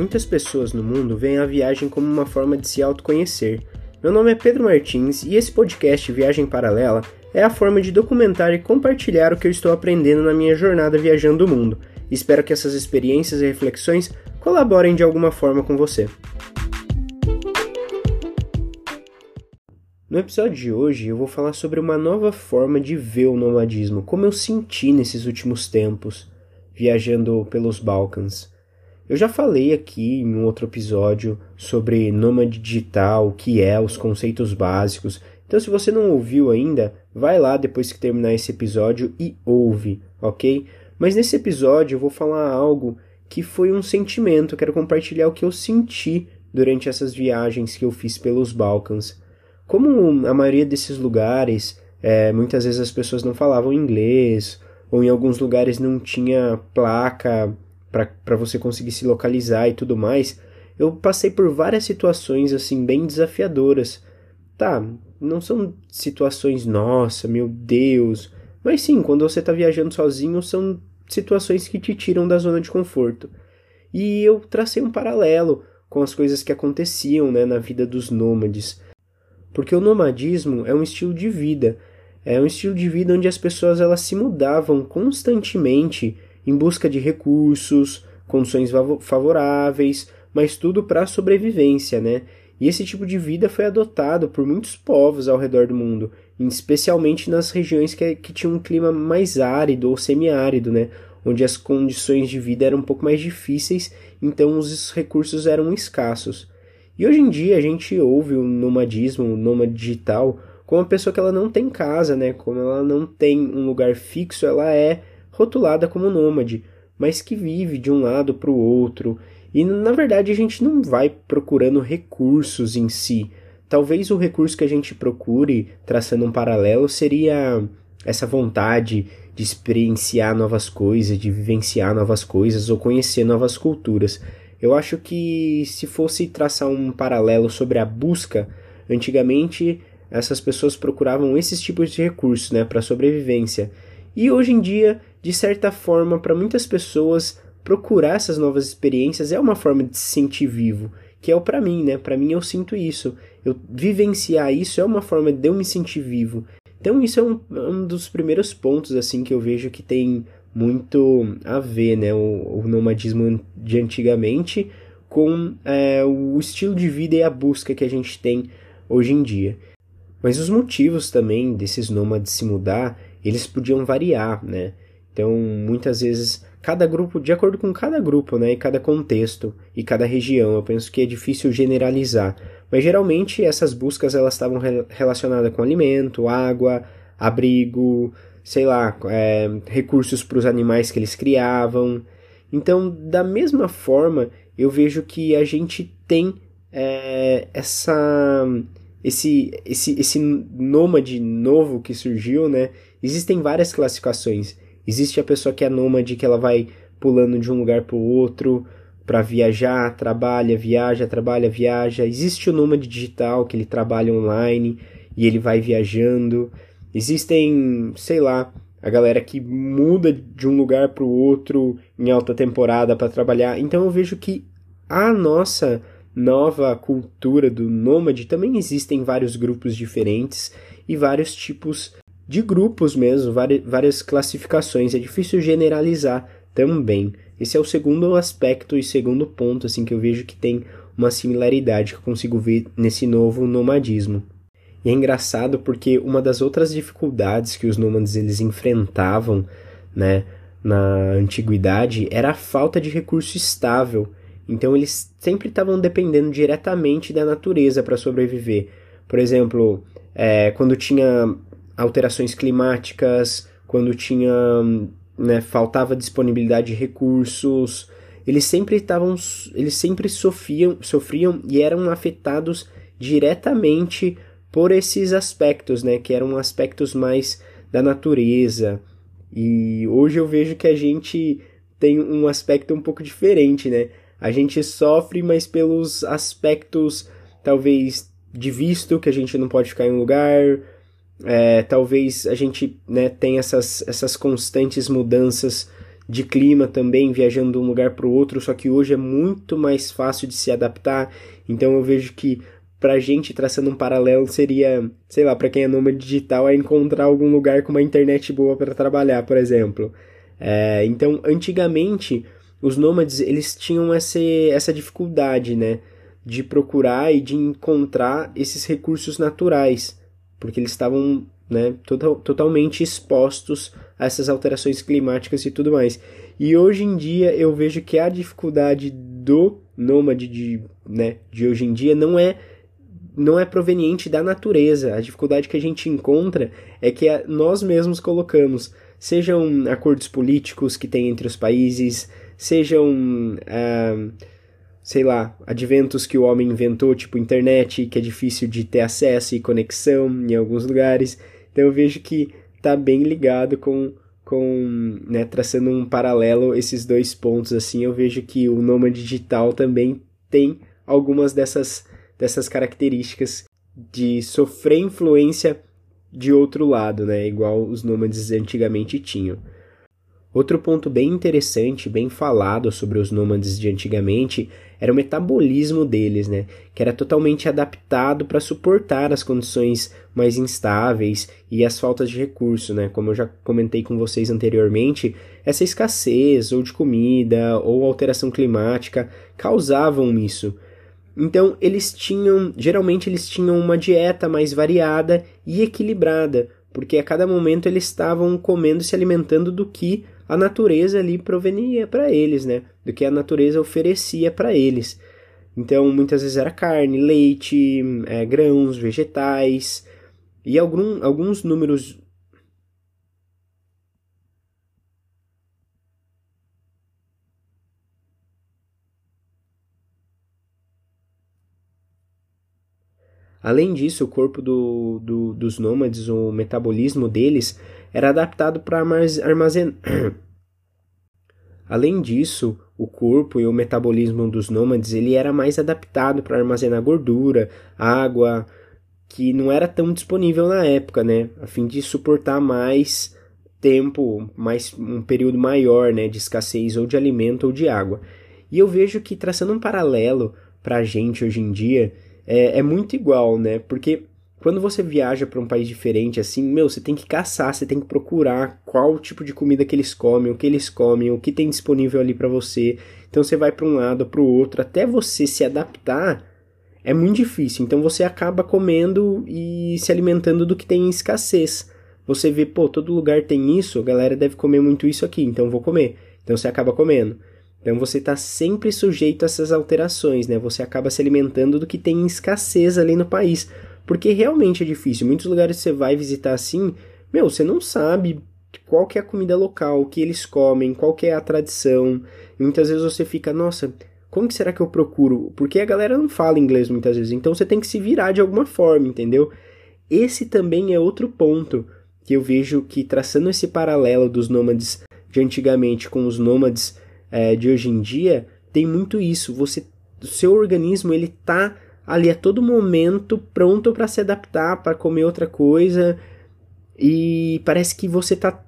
Muitas pessoas no mundo veem a viagem como uma forma de se autoconhecer. Meu nome é Pedro Martins e esse podcast Viagem Paralela é a forma de documentar e compartilhar o que eu estou aprendendo na minha jornada viajando o mundo. Espero que essas experiências e reflexões colaborem de alguma forma com você. No episódio de hoje eu vou falar sobre uma nova forma de ver o nomadismo, como eu senti nesses últimos tempos, viajando pelos Balcãs. Eu já falei aqui em um outro episódio sobre nômade digital, o que é, os conceitos básicos. Então, se você não ouviu ainda, vai lá depois que terminar esse episódio e ouve, ok? Mas nesse episódio eu vou falar algo que foi um sentimento, quero compartilhar o que eu senti durante essas viagens que eu fiz pelos Balcãs. Como a maioria desses lugares, é, muitas vezes as pessoas não falavam inglês, ou em alguns lugares não tinha placa para você conseguir se localizar e tudo mais, eu passei por várias situações assim bem desafiadoras. Tá, não são situações, nossa, meu Deus, mas sim, quando você está viajando sozinho, são situações que te tiram da zona de conforto. E eu tracei um paralelo com as coisas que aconteciam né, na vida dos nômades. Porque o nomadismo é um estilo de vida, é um estilo de vida onde as pessoas elas se mudavam constantemente em busca de recursos, condições favoráveis, mas tudo para sobrevivência, né? E esse tipo de vida foi adotado por muitos povos ao redor do mundo, especialmente nas regiões que, que tinham um clima mais árido ou semiárido, né? Onde as condições de vida eram um pouco mais difíceis, então os recursos eram escassos. E hoje em dia a gente ouve o nomadismo, o nômade digital, como uma pessoa que ela não tem casa, né? Como ela não tem um lugar fixo, ela é rotulada como nômade, mas que vive de um lado para o outro. E na verdade a gente não vai procurando recursos em si. Talvez o recurso que a gente procure, traçando um paralelo, seria essa vontade de experienciar novas coisas, de vivenciar novas coisas ou conhecer novas culturas. Eu acho que se fosse traçar um paralelo sobre a busca, antigamente essas pessoas procuravam esses tipos de recursos, né, para sobrevivência. E hoje em dia, de certa forma, para muitas pessoas, procurar essas novas experiências é uma forma de se sentir vivo, que é o para mim, né? Para mim eu sinto isso. Eu vivenciar isso é uma forma de eu me sentir vivo. Então isso é um, um dos primeiros pontos assim que eu vejo que tem muito a ver, né? O, o nomadismo de antigamente com é, o estilo de vida e a busca que a gente tem hoje em dia. Mas os motivos também desses nômades se mudar, eles podiam variar, né? Então, muitas vezes, cada grupo, de acordo com cada grupo, né, e cada contexto e cada região, eu penso que é difícil generalizar. Mas geralmente essas buscas elas estavam re relacionadas com alimento, água, abrigo, sei lá, é, recursos para os animais que eles criavam. Então, da mesma forma, eu vejo que a gente tem é, essa esse esse esse nômade novo que surgiu, né? Existem várias classificações. Existe a pessoa que é nômade, que ela vai pulando de um lugar para o outro para viajar, trabalha, viaja, trabalha, viaja. Existe o nômade digital, que ele trabalha online e ele vai viajando. Existem, sei lá, a galera que muda de um lugar para o outro em alta temporada para trabalhar. Então eu vejo que a nossa nova cultura do nômade também existem vários grupos diferentes e vários tipos de grupos mesmo, várias classificações. É difícil generalizar também. Esse é o segundo aspecto e segundo ponto assim que eu vejo que tem uma similaridade que eu consigo ver nesse novo nomadismo. E é engraçado porque uma das outras dificuldades que os nômades eles enfrentavam, né, na antiguidade era a falta de recurso estável. Então eles sempre estavam dependendo diretamente da natureza para sobreviver. Por exemplo, é, quando tinha alterações climáticas, quando tinha, né, faltava disponibilidade de recursos, eles sempre estavam, eles sempre sofriam, sofriam e eram afetados diretamente por esses aspectos, né, que eram aspectos mais da natureza. E hoje eu vejo que a gente tem um aspecto um pouco diferente, né? A gente sofre, mas pelos aspectos talvez de visto que a gente não pode ficar em um lugar, é, talvez a gente né, tenha essas, essas constantes mudanças de clima também, viajando de um lugar para o outro, só que hoje é muito mais fácil de se adaptar. Então eu vejo que pra gente, traçando um paralelo, seria, sei lá, para quem é nômade digital, é encontrar algum lugar com uma internet boa para trabalhar, por exemplo. É, então, antigamente, os nômades, eles tinham essa, essa dificuldade, né? De procurar e de encontrar esses recursos naturais, porque eles estavam né, total, totalmente expostos a essas alterações climáticas e tudo mais. E hoje em dia eu vejo que a dificuldade do nômade de, né, de hoje em dia não é não é proveniente da natureza. A dificuldade que a gente encontra é que nós mesmos colocamos, sejam acordos políticos que tem entre os países, sejam, ah, sei lá, adventos que o homem inventou, tipo internet, que é difícil de ter acesso e conexão em alguns lugares. Então eu vejo que tá bem ligado com com, né, traçando um paralelo esses dois pontos assim, eu vejo que o nômade digital também tem algumas dessas dessas características de sofrer influência de outro lado, né, igual os nômades antigamente tinham. Outro ponto bem interessante, bem falado sobre os nômades de antigamente, era o metabolismo deles, né? Que era totalmente adaptado para suportar as condições mais instáveis e as faltas de recurso, né? Como eu já comentei com vocês anteriormente, essa escassez ou de comida ou alteração climática causavam isso. Então, eles tinham, geralmente eles tinham uma dieta mais variada e equilibrada, porque a cada momento eles estavam comendo e se alimentando do que a natureza ali provenia para eles, né? Do que a natureza oferecia para eles. Então, muitas vezes era carne, leite, é, grãos, vegetais e algum, alguns números Além disso, o corpo do, do, dos nômades, o metabolismo deles, era adaptado para armazenar. Além disso, o corpo e o metabolismo dos nômades ele era mais adaptado para armazenar gordura, água, que não era tão disponível na época, né? A fim de suportar mais tempo, mais um período maior, né, de escassez ou de alimento ou de água. E eu vejo que traçando um paralelo para a gente hoje em dia, é, é muito igual, né? Porque quando você viaja para um país diferente, assim, meu, você tem que caçar, você tem que procurar qual tipo de comida que eles comem, o que eles comem, o que tem disponível ali para você. Então você vai para um lado, para o outro, até você se adaptar, é muito difícil. Então você acaba comendo e se alimentando do que tem em escassez. Você vê, pô, todo lugar tem isso, a galera deve comer muito isso aqui, então vou comer. Então você acaba comendo. Então você está sempre sujeito a essas alterações, né? Você acaba se alimentando do que tem escassez ali no país, porque realmente é difícil. Muitos lugares você vai visitar assim, meu, você não sabe qual que é a comida local, o que eles comem, qual que é a tradição. E muitas vezes você fica, nossa, como que será que eu procuro? Porque a galera não fala inglês muitas vezes, então você tem que se virar de alguma forma, entendeu? Esse também é outro ponto que eu vejo que traçando esse paralelo dos nômades de antigamente com os nômades é, de hoje em dia tem muito isso. Você, o seu organismo ele tá ali a todo momento pronto para se adaptar, para comer outra coisa e parece que você tá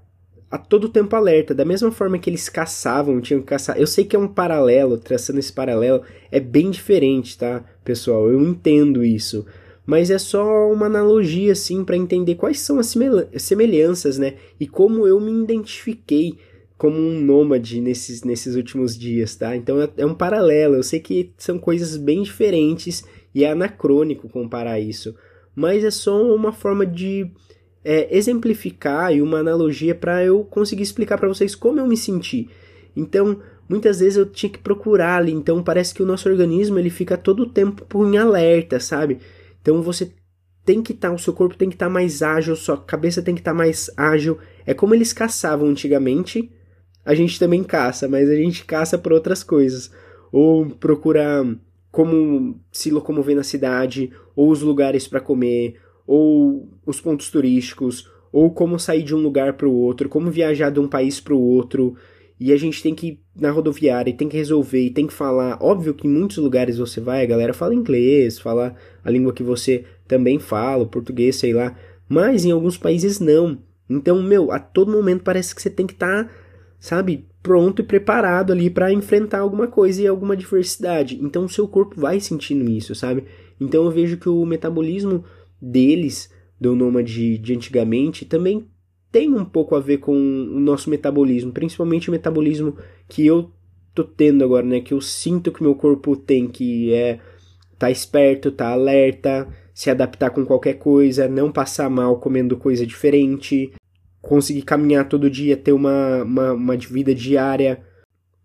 a todo tempo alerta. Da mesma forma que eles caçavam, tinham que caçar. Eu sei que é um paralelo, traçando esse paralelo, é bem diferente, tá, pessoal? Eu entendo isso. Mas é só uma analogia, assim, para entender quais são as semelhanças, né? E como eu me identifiquei como um nômade nesses, nesses últimos dias, tá? Então é, é um paralelo. Eu sei que são coisas bem diferentes e é anacrônico comparar isso, mas é só uma forma de é, exemplificar e uma analogia para eu conseguir explicar para vocês como eu me senti. Então, muitas vezes eu tinha que procurar ali, então parece que o nosso organismo ele fica todo o tempo em alerta, sabe? Então você tem que estar, tá, o seu corpo tem que estar tá mais ágil, sua cabeça tem que estar tá mais ágil. É como eles caçavam antigamente, a gente também caça, mas a gente caça por outras coisas. Ou procura como se locomover na cidade, ou os lugares para comer, ou os pontos turísticos, ou como sair de um lugar para o outro, como viajar de um país para o outro. E a gente tem que ir na rodoviária e tem que resolver e tem que falar. Óbvio que em muitos lugares você vai, a galera fala inglês, fala a língua que você também fala, português, sei lá. Mas em alguns países não. Então, meu, a todo momento parece que você tem que estar tá sabe, pronto e preparado ali para enfrentar alguma coisa e alguma adversidade. Então o seu corpo vai sentindo isso, sabe? Então eu vejo que o metabolismo deles, do nômade de antigamente, também tem um pouco a ver com o nosso metabolismo, principalmente o metabolismo que eu tô tendo agora, né? Que eu sinto que meu corpo tem, que é tá esperto, tá alerta, se adaptar com qualquer coisa, não passar mal comendo coisa diferente, conseguir caminhar todo dia, ter uma, uma, uma vida diária,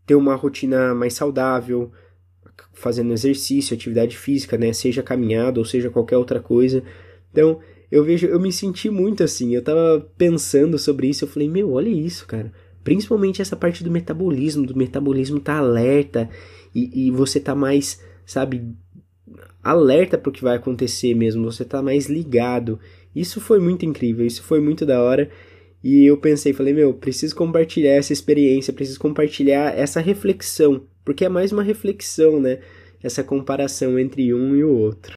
ter uma rotina mais saudável, fazendo exercício, atividade física, né? Seja caminhada ou seja qualquer outra coisa. Então, eu vejo, eu me senti muito assim. Eu tava pensando sobre isso, eu falei, meu, olha isso, cara. Principalmente essa parte do metabolismo, do metabolismo tá alerta e, e você tá mais, sabe, alerta para o que vai acontecer mesmo, você tá mais ligado. Isso foi muito incrível, isso foi muito da hora. E eu pensei, falei, meu, preciso compartilhar essa experiência, preciso compartilhar essa reflexão, porque é mais uma reflexão, né? Essa comparação entre um e o outro.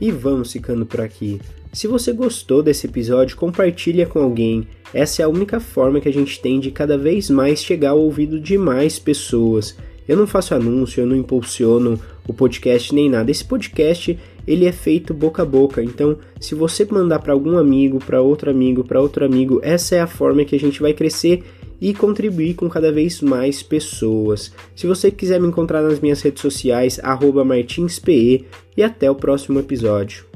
E vamos ficando por aqui. Se você gostou desse episódio, compartilha com alguém. Essa é a única forma que a gente tem de cada vez mais chegar ao ouvido de mais pessoas. Eu não faço anúncio, eu não impulsiono o podcast nem nada. Esse podcast ele é feito boca a boca. Então, se você mandar para algum amigo, para outro amigo, para outro amigo, essa é a forma que a gente vai crescer e contribuir com cada vez mais pessoas. Se você quiser me encontrar nas minhas redes sociais, martinspe e até o próximo episódio.